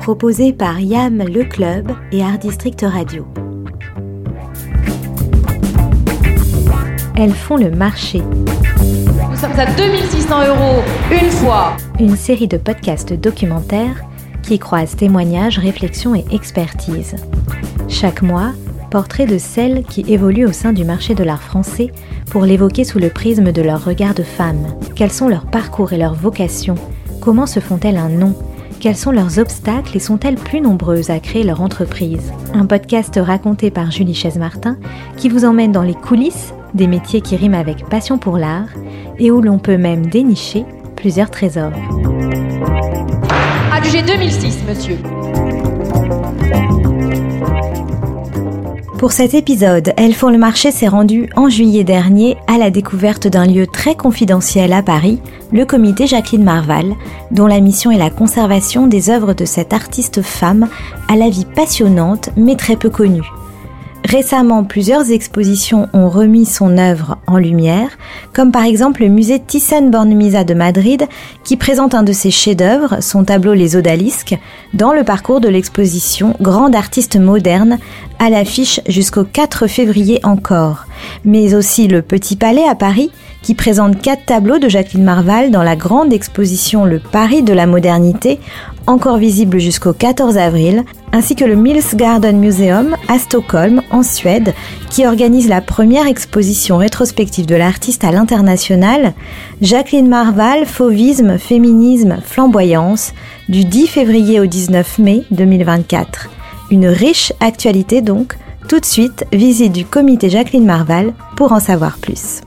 proposé par YAM Le Club et Art District Radio. Elles font le marché. Nous sommes à 2600 euros une fois. Une série de podcasts documentaires qui croisent témoignages, réflexions et expertise. Chaque mois, portrait de celles qui évoluent au sein du marché de l'art français pour l'évoquer sous le prisme de leur regard de femme. Quels sont leurs parcours et leurs vocations? Comment se font-elles un nom? Quels sont leurs obstacles et sont-elles plus nombreuses à créer leur entreprise Un podcast raconté par Julie Chaise-Martin qui vous emmène dans les coulisses des métiers qui riment avec passion pour l'art et où l'on peut même dénicher plusieurs trésors. Adjugé 2006, monsieur. Pour cet épisode, Elles font le marché s'est rendu en juillet dernier à la découverte d'un lieu très confidentiel à Paris, le comité Jacqueline Marval, dont la mission est la conservation des œuvres de cette artiste femme à la vie passionnante mais très peu connue. Récemment, plusieurs expositions ont remis son œuvre en lumière, comme par exemple le musée Thyssen-Bornemisza de Madrid, qui présente un de ses chefs-d'œuvre, son tableau Les Odalisques, dans le parcours de l'exposition Grande artiste moderne, à l'affiche jusqu'au 4 février encore. Mais aussi le Petit Palais à Paris, qui présente quatre tableaux de Jacqueline Marval dans la grande exposition Le Paris de la modernité, encore visible jusqu'au 14 avril, ainsi que le Mills Garden Museum à Stockholm, en Suède, qui organise la première exposition rétrospective de l'artiste à l'international, Jacqueline Marval, Fauvisme, Féminisme, Flamboyance, du 10 février au 19 mai 2024. Une riche actualité donc. Tout de suite, visite du comité Jacqueline Marval pour en savoir plus.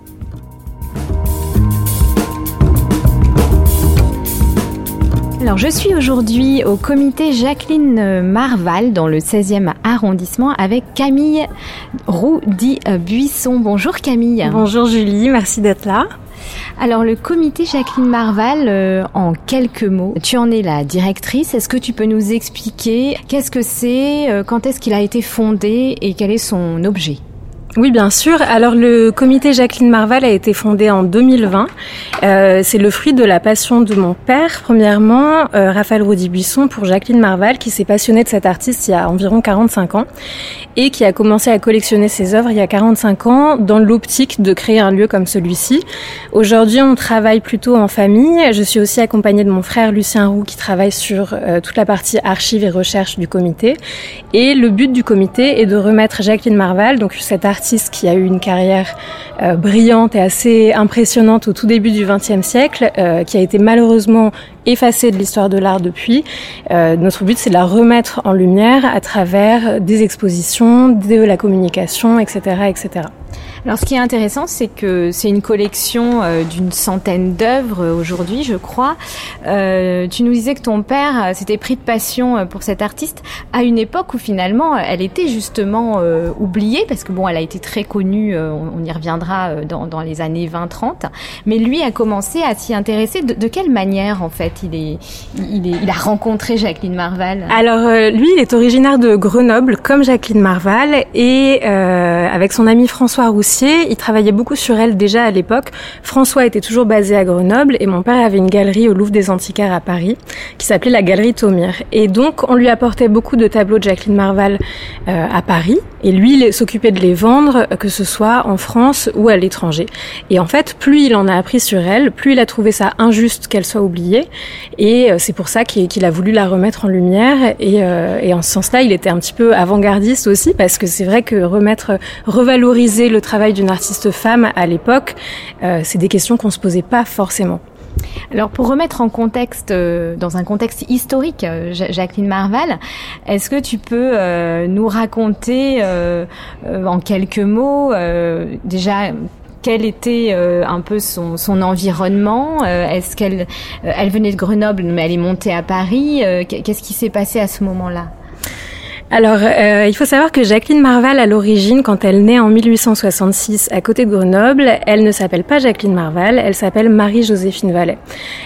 Alors, je suis aujourd'hui au comité Jacqueline Marval dans le 16e arrondissement avec Camille Roudy-Buisson. Bonjour Camille. Bonjour Julie, merci d'être là. Alors le comité Jacqueline Marval, euh, en quelques mots, tu en es la directrice. Est-ce que tu peux nous expliquer qu'est-ce que c'est, euh, quand est-ce qu'il a été fondé et quel est son objet? Oui, bien sûr. Alors le comité Jacqueline Marval a été fondé en 2020. Euh, c'est le fruit de la passion de mon père, premièrement, euh, Raphaël Roudy-Buisson, pour Jacqueline Marval, qui s'est passionné de cette artiste il y a environ 45 ans et qui a commencé à collectionner ses œuvres il y a 45 ans dans l'optique de créer un lieu comme celui-ci. Aujourd'hui, on travaille plutôt en famille. Je suis aussi accompagnée de mon frère Lucien Roux qui travaille sur euh, toute la partie archives et recherche du comité. Et le but du comité est de remettre Jacqueline Marval, donc cette artiste qui a eu une carrière euh, brillante et assez impressionnante au tout début du XXe siècle, euh, qui a été malheureusement effacée de l'histoire de l'art depuis. Euh, notre but, c'est de la remettre en lumière à travers des expositions, de la communication, etc., etc. Alors ce qui est intéressant, c'est que c'est une collection euh, d'une centaine d'œuvres euh, aujourd'hui, je crois. Tu nous disais que ton père s'était pris de passion pour cette artiste à une époque où finalement elle était justement oubliée, parce que bon, elle a été très connue, on, y reviendra dans, les années 20-30, mais lui a commencé à s'y intéresser. De, quelle manière en fait il, a rencontré Jacqueline Marval Alors lui, il est originaire de Grenoble, comme Jacqueline Marval, et avec son ami François Roussy, il travaillait beaucoup sur elle déjà à l'époque. François était toujours basé à Grenoble et mon père avait une galerie au Louvre des Antiquaires à Paris qui s'appelait la Galerie Thomire. Et donc on lui apportait beaucoup de tableaux de Jacqueline Marval euh, à Paris et lui il s'occupait de les vendre que ce soit en France ou à l'étranger. Et en fait, plus il en a appris sur elle, plus il a trouvé ça injuste qu'elle soit oubliée et euh, c'est pour ça qu'il a voulu la remettre en lumière et, euh, et en ce sens-là, il était un petit peu avant-gardiste aussi parce que c'est vrai que remettre revaloriser le travail d'une artiste femme à l'époque, euh, c'est des questions qu'on se posait pas forcément. Alors pour remettre en contexte, dans un contexte historique, Jacqueline Marval, est-ce que tu peux nous raconter en quelques mots déjà quel était un peu son, environnement Est-ce qu'elle elle venait de Grenoble mais elle est montée à Paris Qu'est-ce qui s'est passé à ce moment-là? Alors, euh, il faut savoir que Jacqueline Marval, à l'origine, quand elle naît en 1866 à côté de Grenoble, elle ne s'appelle pas Jacqueline Marval, elle s'appelle Marie-Joséphine Vallet.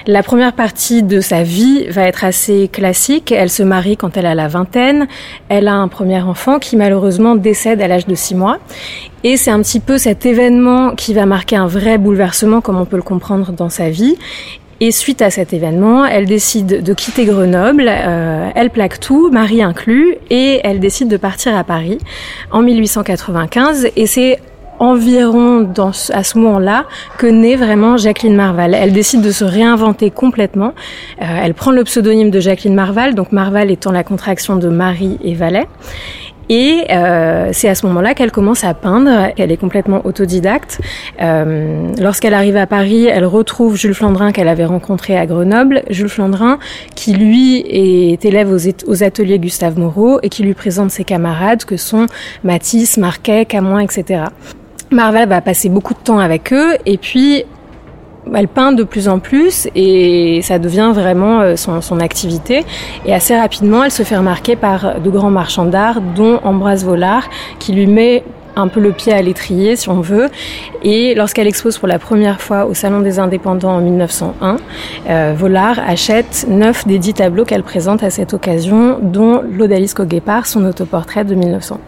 La première partie de sa vie va être assez classique. Elle se marie quand elle a la vingtaine. Elle a un premier enfant qui malheureusement décède à l'âge de six mois. Et c'est un petit peu cet événement qui va marquer un vrai bouleversement, comme on peut le comprendre dans sa vie Et suite à cet événement, elle décide de quitter Grenoble, euh, elle plaque tout, mari inclus, et elle décide de partir à Paris en 1895. Et c'est environ à ce moment-là que naît vraiment Jacqueline Marval. Elle décide de se réinventer complètement. Euh, elle prend le pseudonyme de Jacqueline Marval, donc Marval étant la contraction de Marie et Valet. Et euh, c'est à ce moment-là qu'elle commence à peindre. Elle est complètement autodidacte. Euh, Lorsqu'elle arrive à Paris, elle retrouve Jules Flandrin qu'elle avait rencontré à Grenoble. Jules Flandrin, qui lui est élève aux, ateliers Gustave Moreau et qui lui présente ses camarades que sont Matisse, Marquet, Camoin, etc. Marvel va passer beaucoup de temps avec eux et puis elle peint de plus en plus et ça devient vraiment euh, son, son, activité. Et assez rapidement, elle se fait remarquer par de grands marchands d'art, dont Ambroise Vollard, qui lui met un peu le pied à l'étrier, si on veut. Et lorsqu'elle expose pour la première fois au Salon des Indépendants en 1901, euh, Vollard achète neuf des dix tableaux qu'elle présente à cette occasion, dont l'Odalisque au Guépard, son autoportrait de 1900.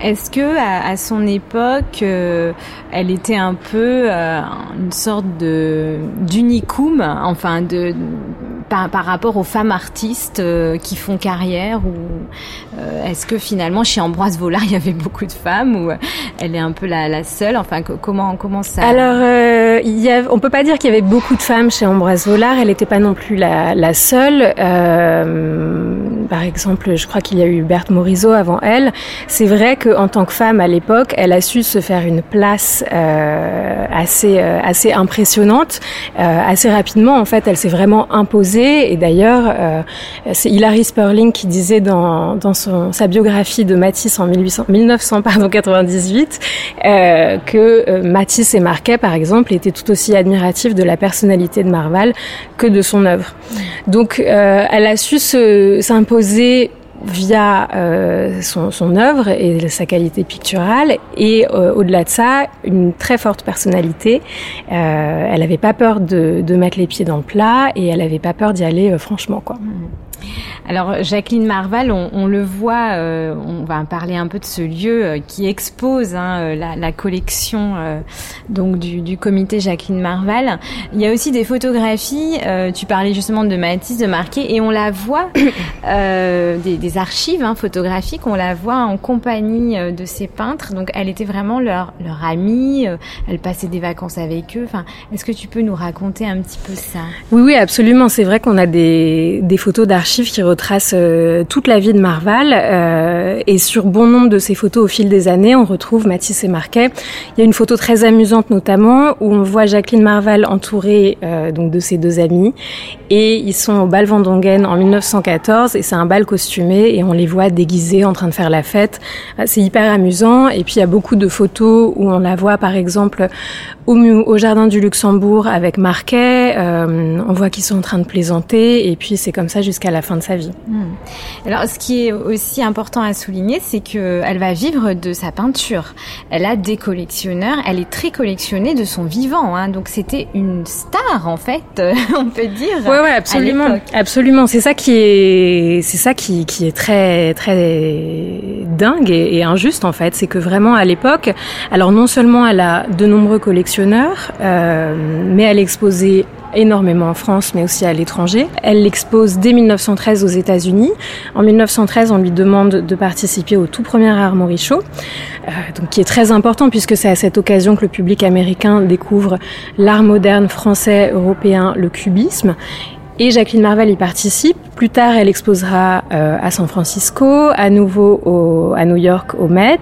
Est-ce que à, son époque, euh, elle était un peu euh, une sorte de d'unicum, enfin de par, par, rapport aux femmes artistes euh, qui font carrière ou est-ce que finalement chez Ambroise Vollard il y avait beaucoup de femmes ou elle est un peu la, la seule Enfin comment comment ça Alors il y a, on peut pas dire qu'il y avait beaucoup de femmes chez Ambroise Vollard. Elle n'était pas non plus la, la seule. par exemple, je crois qu'il y a eu Berthe Morisot avant elle. C'est vrai que en tant que femme à l'époque, elle a su se faire une place euh, assez euh, assez impressionnante, euh, assez rapidement. En fait, elle s'est vraiment imposée. Et d'ailleurs, euh, c'est Hilary Sperling qui disait dans dans son, sa biographie de Matisse en 1800, 1900 pardon 98 que Matisse et Marquet, par exemple, étaient tout aussi admiratifs de la personnalité de Marval que de son œuvre. Donc, elle a su s'imposer via euh, son, œuvre et sa qualité picturale et euh, au-delà de ça une très forte personnalité euh, elle n'avait pas peur de, mettre les pieds dans le plat et elle n'avait pas peur d'y aller euh, franchement mmh. Alors Jacqueline Marval, on, le voit, euh, on va parler un peu de ce lieu euh, qui expose hein, euh, la, collection donc du, comité Jacqueline Marval. Il y a aussi des photographies. Tu parlais justement de Matisse, de Marquet, et on la voit des, archives hein, photographiques. On la voit en compagnie de ces peintres. Donc elle était vraiment leur leur amie. elle passait des vacances avec eux. Enfin, est-ce que tu peux nous raconter un petit peu ça? Oui, oui, absolument. C'est vrai qu'on a des des photos d'archives qui retrace euh, toute la vie de Marval. Euh, et sur bon nombre de ces photos au fil des années, on retrouve Matisse et Marquet. Il y a une photo très amusante notamment où on voit Jacqueline Marval entourée euh, donc de ses deux amis. Et ils sont au bal Vendongen en 1914 et c'est un bal costumé et on les voit déguisés en train de faire la fête. C'est hyper amusant. Et puis il y a beaucoup de photos où on la voit par exemple au, au jardin du Luxembourg avec Marquet. on voit qu'ils sont en train de plaisanter et puis c'est comme ça jusqu'à la fin de sa vie. Hmm. Alors, ce qui est aussi important à souligner, c'est qu'elle va vivre de sa peinture. Elle a des collectionneurs, elle est très collectionnée de son vivant. Hein, donc, c'était une star, en fait, on peut dire. Ouais, ouais, absolument, absolument. C'est ça qui est, c'est ça qui, qui est très, très dingue et, et injuste, en fait. C'est que vraiment, à l'époque, alors non seulement elle a de nombreux collectionneurs, euh, mais elle exposait énormément en France, mais aussi à l'étranger. Elle l'expose dès 1913 aux États-Unis. En 1913, on lui demande de participer au tout premier Armory Show, euh, qui est très important puisque c'est à cette occasion que le public américain découvre l'art moderne français, européen, le cubisme. Et Jacqueline Marvel y participe. Plus tard, elle exposera euh, à San Francisco, à nouveau au, à New York au Met,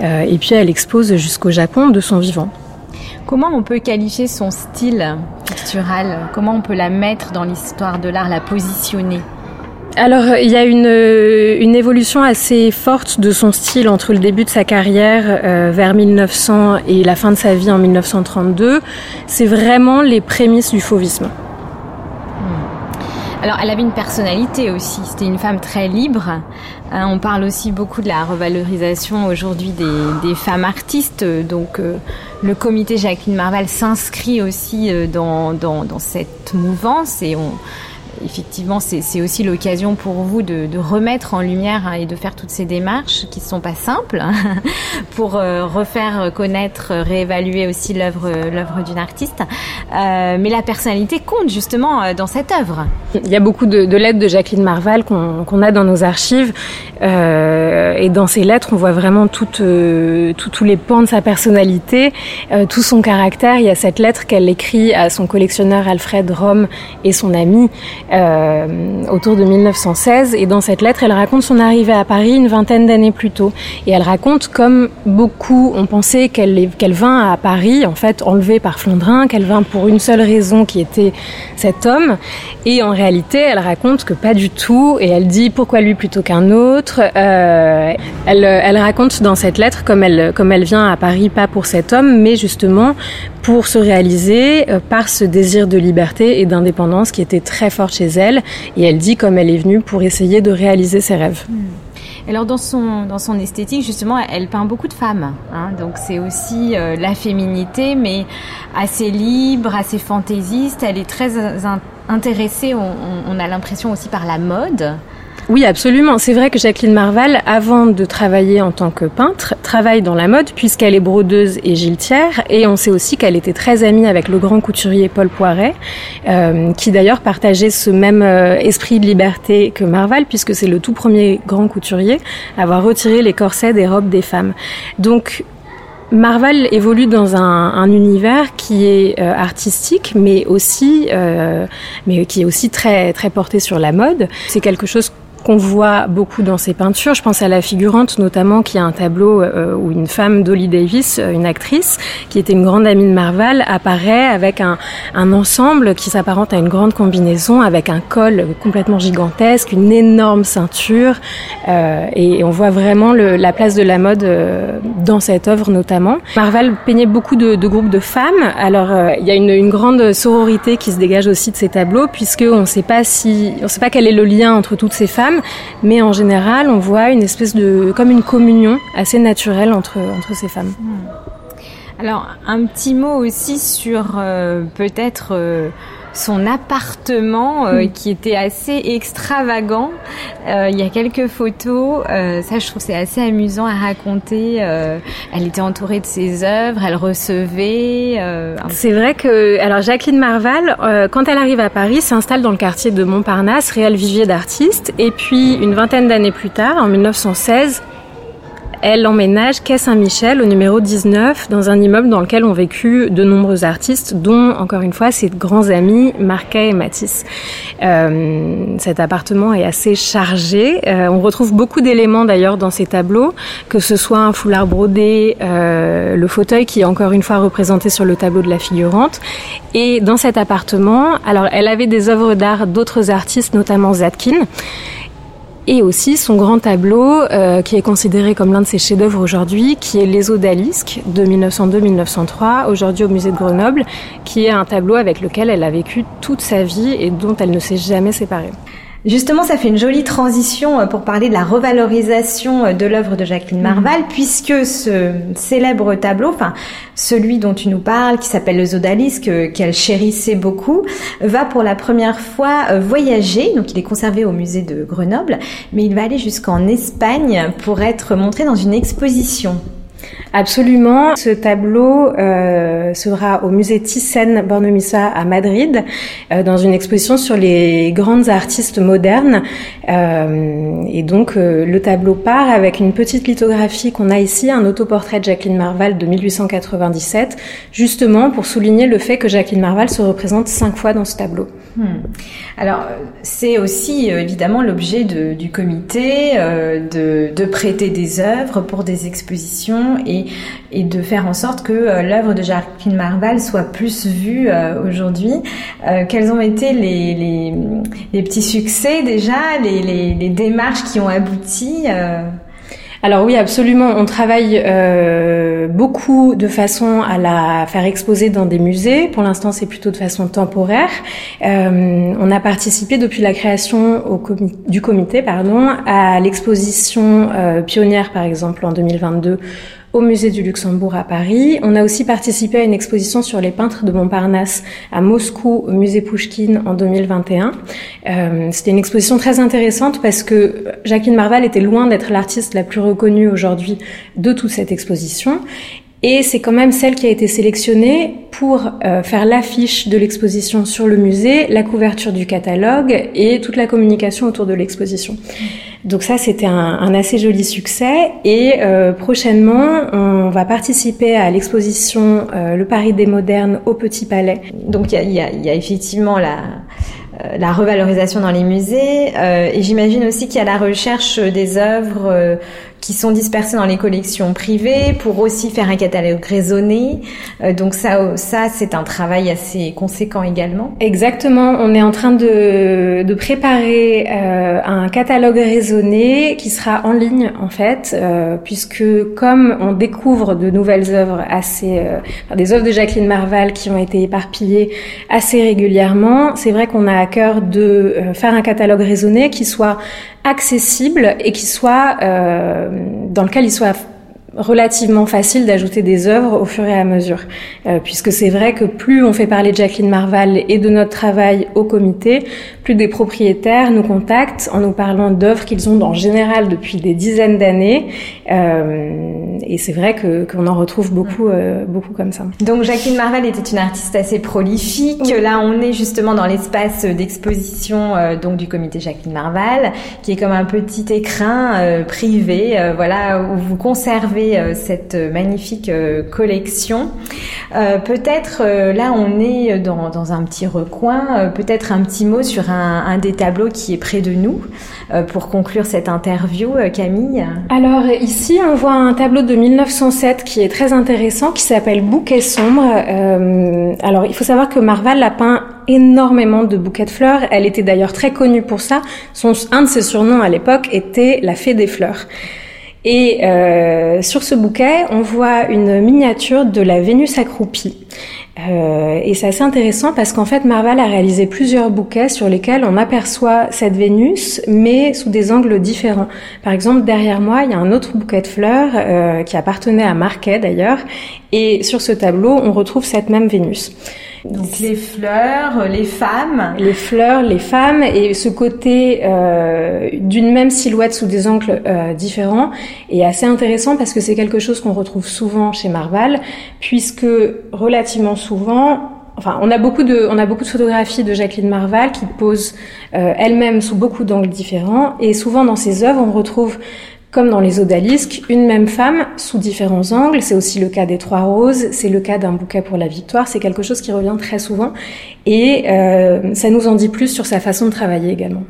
euh, et puis elle expose jusqu'au Japon de son vivant. Comment on peut qualifier son style pictural? Comment on peut la mettre dans l'histoire de l'art, la positionner? Alors, il y a une, une, évolution assez forte de son style entre le début de sa carrière euh, vers 1900 et la fin de sa vie en 1932. C'est vraiment les prémices du fauvisme. Alors, elle avait une personnalité aussi. C'était une femme très libre. Hein, on parle aussi beaucoup de la revalorisation aujourd'hui des, femmes artistes. Donc, euh, le comité Jacqueline Marval s'inscrit aussi euh, dans, dans, dans, cette mouvance et on, effectivement, c'est aussi l'occasion pour vous de, remettre en lumière hein, et de faire toutes ces démarches qui ne sont pas simples pour refaire connaître, réévaluer aussi l'œuvre l'œuvre d'une artiste. mais la personnalité compte justement dans cette œuvre. Il y a beaucoup de, lettres de Jacqueline Marval qu'on a dans nos archives. Et dans ces lettres, on voit vraiment toutes, tous les pans de sa personnalité, tout son caractère. Il y a cette lettre qu'elle écrit à son collectionneur Alfred Rome et son ami euh, autour de 1916. Et dans cette lettre, elle raconte son arrivée à Paris une vingtaine d'années plus tôt. Et elle raconte comme beaucoup ont pensé qu'elle qu'elle vint à Paris, en fait enlevée par Flandrin, qu'elle vint pour une seule raison qui était cet homme. Et en réalité, elle raconte que pas du tout. Et elle dit pourquoi lui plutôt qu'un autre? Euh, elle, raconte dans cette lettre comme elle, vient à Paris pas pour cet homme, mais justement pour se réaliser euh, par ce désir de liberté et d'indépendance qui était très fort chez elle. Et elle dit comme elle est venue pour essayer de réaliser ses rêves. Alors dans son dans son esthétique justement, elle peint beaucoup de femmes. Hein. donc c'est aussi euh, la féminité, mais assez libre, assez fantaisiste. Elle est très intéressée. on a l'impression aussi par la mode. Oui, absolument. C'est vrai que Jacqueline Marval, avant de travailler en tant que peintre, travaille dans la mode puisqu'elle est brodeuse et giletière. Et on sait aussi qu'elle était très amie avec le grand couturier Paul Poiret, euh, qui d'ailleurs partageait ce même euh, esprit de liberté que Marval, puisque c'est le tout premier grand couturier à avoir retiré les corsets des robes des femmes. Donc Marval évolue dans un, un, univers qui est euh, artistique, mais aussi, euh, mais qui est aussi très très porté sur la mode. C'est quelque chose qu'on voit beaucoup dans ses peintures. Je pense à la figurante notamment, qui a un tableau euh, où une femme, Dolly Davis, euh, une actrice, qui était une grande amie de Marval, apparaît avec un, un ensemble qui s'apparente à une grande combinaison, avec un col complètement gigantesque, une énorme ceinture, euh, et on voit vraiment le, la place de la mode euh, dans cette œuvre notamment. Marval peignait beaucoup de, de groupes de femmes. Alors il y a une, une, grande sororité qui se dégage aussi de ces tableaux, puisque on ne sait pas si, on sait pas quel est le lien entre toutes ces femmes mais en général, on voit une espèce de, comme une communion assez naturelle entre, entre ces femmes. Hmm. Alors, un petit mot aussi sur euh, peut-être euh, son appartement euh, hmm. qui était assez extravagant. Euh, il y a quelques photos, euh, ça je trouve c'est assez amusant à raconter. elle était entourée de ses œuvres, elle recevait. c'est vrai que alors Jacqueline Marval, quand elle arrive à Paris, s'installe dans le quartier de Montparnasse, réel vivier d'artistes, et puis une vingtaine d'années plus tard, en 1916 elle emménage quai Saint-Michel au numéro 19 dans un immeuble dans lequel ont vécu de nombreux artistes, dont encore une fois ses grands amis Marquet et Matisse. Euh, cet appartement est assez chargé. Euh, on retrouve beaucoup d'éléments d'ailleurs dans ces tableaux, que ce soit un foulard brodé, euh, le fauteuil qui est encore une fois représenté sur le tableau de la figurante. Et dans cet appartement, alors elle avait des œuvres d'art d'autres artistes, notamment Zatkin et aussi son grand tableau euh, qui est considéré comme l'un de ses chefs-d'œuvre aujourd'hui, qui est Les Odalisques de 1902-1903, aujourd'hui au musée de Grenoble, qui est un tableau avec lequel elle a vécu toute sa vie et dont elle ne s'est jamais séparée. Justement, ça fait une jolie transition euh, pour parler de la revalorisation euh, de l'œuvre de Jacqueline mhm. Marval, puisque ce célèbre tableau, enfin celui dont tu nous parles, qui s'appelle le Zodalisque, qu'elle chérissait beaucoup, va pour la première fois euh, voyager. Donc, il est conservé au musée de Grenoble, mais il va aller jusqu'en Espagne pour être montré dans une exposition. Absolument. Ce tableau euh, sera au musée Thyssen-Bornemisza à Madrid, euh, dans une exposition sur les grandes artistes modernes. Euh, et donc le tableau part avec une petite lithographie qu'on a ici, un autoportrait de Jacqueline Marval de 1897, justement pour souligner le fait que Jacqueline Marval se représente cinq fois dans ce tableau. Hmm. Alors c'est aussi évidemment l'objet du comité de prêter des œuvres pour des expositions et de faire en sorte que euh, l'œuvre de Jacqueline Marval soit plus vue euh, aujourd'hui. Euh, quels ont été les, petits succès déjà, les, démarches qui ont abouti alors oui, absolument. On travaille beaucoup de façon à la faire exposer dans des musées. Pour l'instant, c'est plutôt de façon temporaire. On a participé depuis la création du comité pardon, à l'exposition pionnière, par exemple, en 2022 au musée du Luxembourg à Paris. On a aussi participé à une exposition sur les peintres de Montparnasse à Moscou au musée Pouchkine en 2021. Euh, C'était une exposition très intéressante parce que Jacqueline Marval était loin d'être l'artiste la plus reconnue aujourd'hui de toute cette exposition. Et c'est quand même celle qui a été sélectionnée pour euh, faire l'affiche de l'exposition sur le musée, la couverture du catalogue et toute la communication autour de l'exposition. Donc ça, c'était un, assez joli succès. Et euh, prochainement, on va participer à l'exposition euh, Le Paris des modernes au Petit Palais. Donc il y a, effectivement la la revalorisation dans les musées et j'imagine aussi qu'il y a la recherche des œuvres qui sont dispersées dans les collections privées pour aussi faire un catalogue raisonné. donc ça, ça c'est un travail assez conséquent également. Exactement. On est en train de, de préparer euh, un catalogue raisonné qui sera en ligne en fait, euh, puisque comme on découvre de nouvelles œuvres assez, euh, des œuvres de Jacqueline Marval qui ont été éparpillées assez régulièrement, c'est vrai qu'on a à cœur de faire un catalogue raisonné qui soit accessible et qui soit euh, dans lequel il soit relativement facile d'ajouter des œuvres au fur et à mesure, euh, puisque c'est vrai que plus on fait parler de Jacqueline Marval et de notre travail au comité, plus des propriétaires nous contactent en nous parlant d'œuvres qu'ils ont en général depuis des dizaines d'années, euh, et c'est vrai que qu'on en retrouve beaucoup, euh, beaucoup comme ça. Donc Jacqueline Marval était une artiste assez prolifique. Oui. Là, on est justement dans l'espace d'exposition donc du comité Jacqueline Marval, qui est comme un petit écrin privé, voilà où vous conservez cette magnifique collection. peut-être là, on est dans, dans un petit recoin. peut-être un petit mot sur un, un, des tableaux qui est près de nous pour conclure cette interview, Camille. Alors ici, on voit un tableau de 1907 qui est très intéressant, qui s'appelle Bouquet sombre. Euh, alors, il faut savoir que Marval a peint énormément de bouquets de fleurs. Elle était d'ailleurs très connue pour ça. Son, un de ses surnoms à l'époque était la fée des fleurs. Et euh, sur ce bouquet, on voit une miniature de la Vénus accroupie. Euh, et c'est assez intéressant parce qu'en fait, Marval a réalisé plusieurs bouquets sur lesquels on aperçoit cette Vénus, mais sous des angles différents. Par exemple, derrière moi, il y a un autre bouquet de fleurs euh, qui appartenait à Marquet d'ailleurs, et sur ce tableau, on retrouve cette même Vénus. Donc les fleurs, les femmes. Les fleurs, les femmes et ce côté euh, d'une même silhouette sous des angles euh, différents est assez intéressant parce que c'est quelque chose qu'on retrouve souvent chez Marval puisque relativement souvent Enfin, on a beaucoup de, on a beaucoup de photographies de Jacqueline Marval qui pose euh, elle-même sous beaucoup d'angles différents, et souvent dans ses œuvres, on retrouve comme dans les odalisques, une même femme sous différents angles. C'est aussi le cas des trois roses, c'est le cas d'un bouquet pour la victoire. C'est quelque chose qui revient très souvent et euh, ça nous en dit plus sur sa façon de travailler également.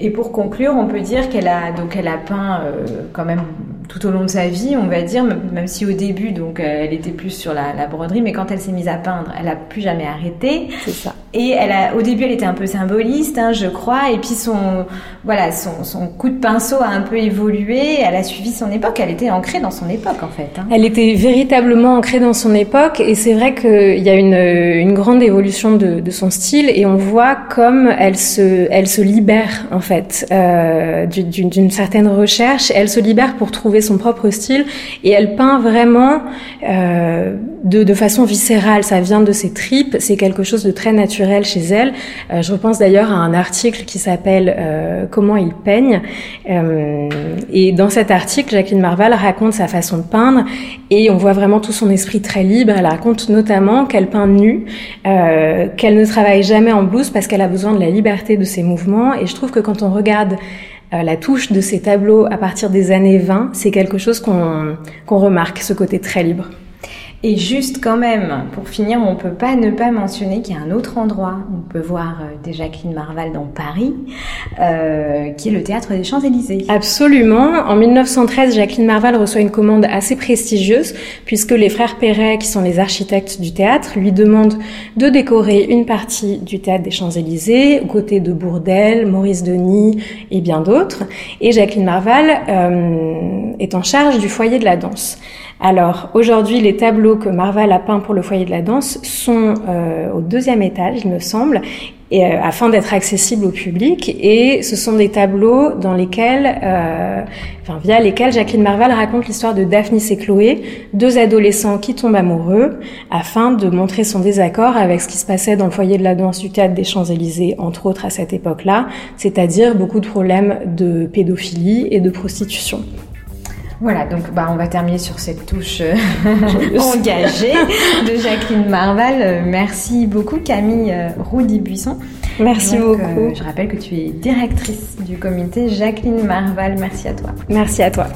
Et pour conclure, on peut dire qu'elle a donc elle a peint euh, quand même tout au long de sa vie, on va dire, même si au début donc elle était plus sur la, la broderie, mais quand elle s'est mise à peindre, elle a plus jamais arrêté. C'est ça. Et au début, elle était un peu symboliste, hein, je crois, et puis son voilà son, coup de pinceau a un peu évolué. Elle a suivi son époque. Elle était ancrée dans son époque en fait. Hein. Elle était véritablement ancrée dans son époque, et c'est vrai qu'il y a une, une grande évolution de, son style, et on voit comme elle se elle se libère en fait euh, d'une certaine recherche. Elle se libère pour trouver son propre style et elle peint vraiment euh, de, façon viscérale. Ça vient de ses tripes, c'est quelque chose de très naturel chez elle. Euh, je repense d'ailleurs à un article qui s'appelle euh, Comment il peigne. Euh, et dans cet article, Jacqueline Marval raconte sa façon de peindre et on voit vraiment tout son esprit très libre. Elle raconte notamment qu'elle peint nue, qu'elle ne travaille jamais en blouse parce qu'elle a besoin de la liberté de ses mouvements. Et je trouve que quand on regarde la touche de ces tableaux à partir des années 20, c'est quelque chose qu'on remarque, ce côté très libre. Et juste quand même, pour finir, on peut pas ne pas mentionner qu'il y a un autre endroit on peut voir des Jacqueline Marval dans Paris, euh, qui est le Théâtre des Champs-Élysées. Absolument. En 1913, Jacqueline Marval reçoit une commande assez prestigieuse, puisque les frères Perret, qui sont les architectes du théâtre, lui demandent de décorer une partie du Théâtre des Champs-Élysées, aux côtés de Bourdelle, Maurice Denis et bien d'autres. Et Jacqueline Marval euh, est en charge du foyer de la danse. Alors aujourd'hui, les tableaux que Marval a peints pour le foyer de la danse sont euh, au deuxième étage, il me semble, euh, afin d'être accessibles au public. Et ce sont des tableaux dans lesquels, euh, enfin, via lesquels Jacqueline Marval raconte l'histoire de Daphnis et Chloé, deux adolescents qui tombent amoureux, afin de montrer son désaccord avec ce qui se passait dans le foyer de la danse du théâtre des Champs-Élysées, entre autres à cette époque-là, c'est-à-dire beaucoup de problèmes de pédophilie et de prostitution. Voilà, donc bah, on va terminer sur cette touche euh, engagée de Jacqueline Marval. Euh, merci beaucoup Camille euh, Roudy-Buisson. Merci beaucoup. je rappelle que tu es directrice du comité Jacqueline Marval. Merci à toi. Merci à toi.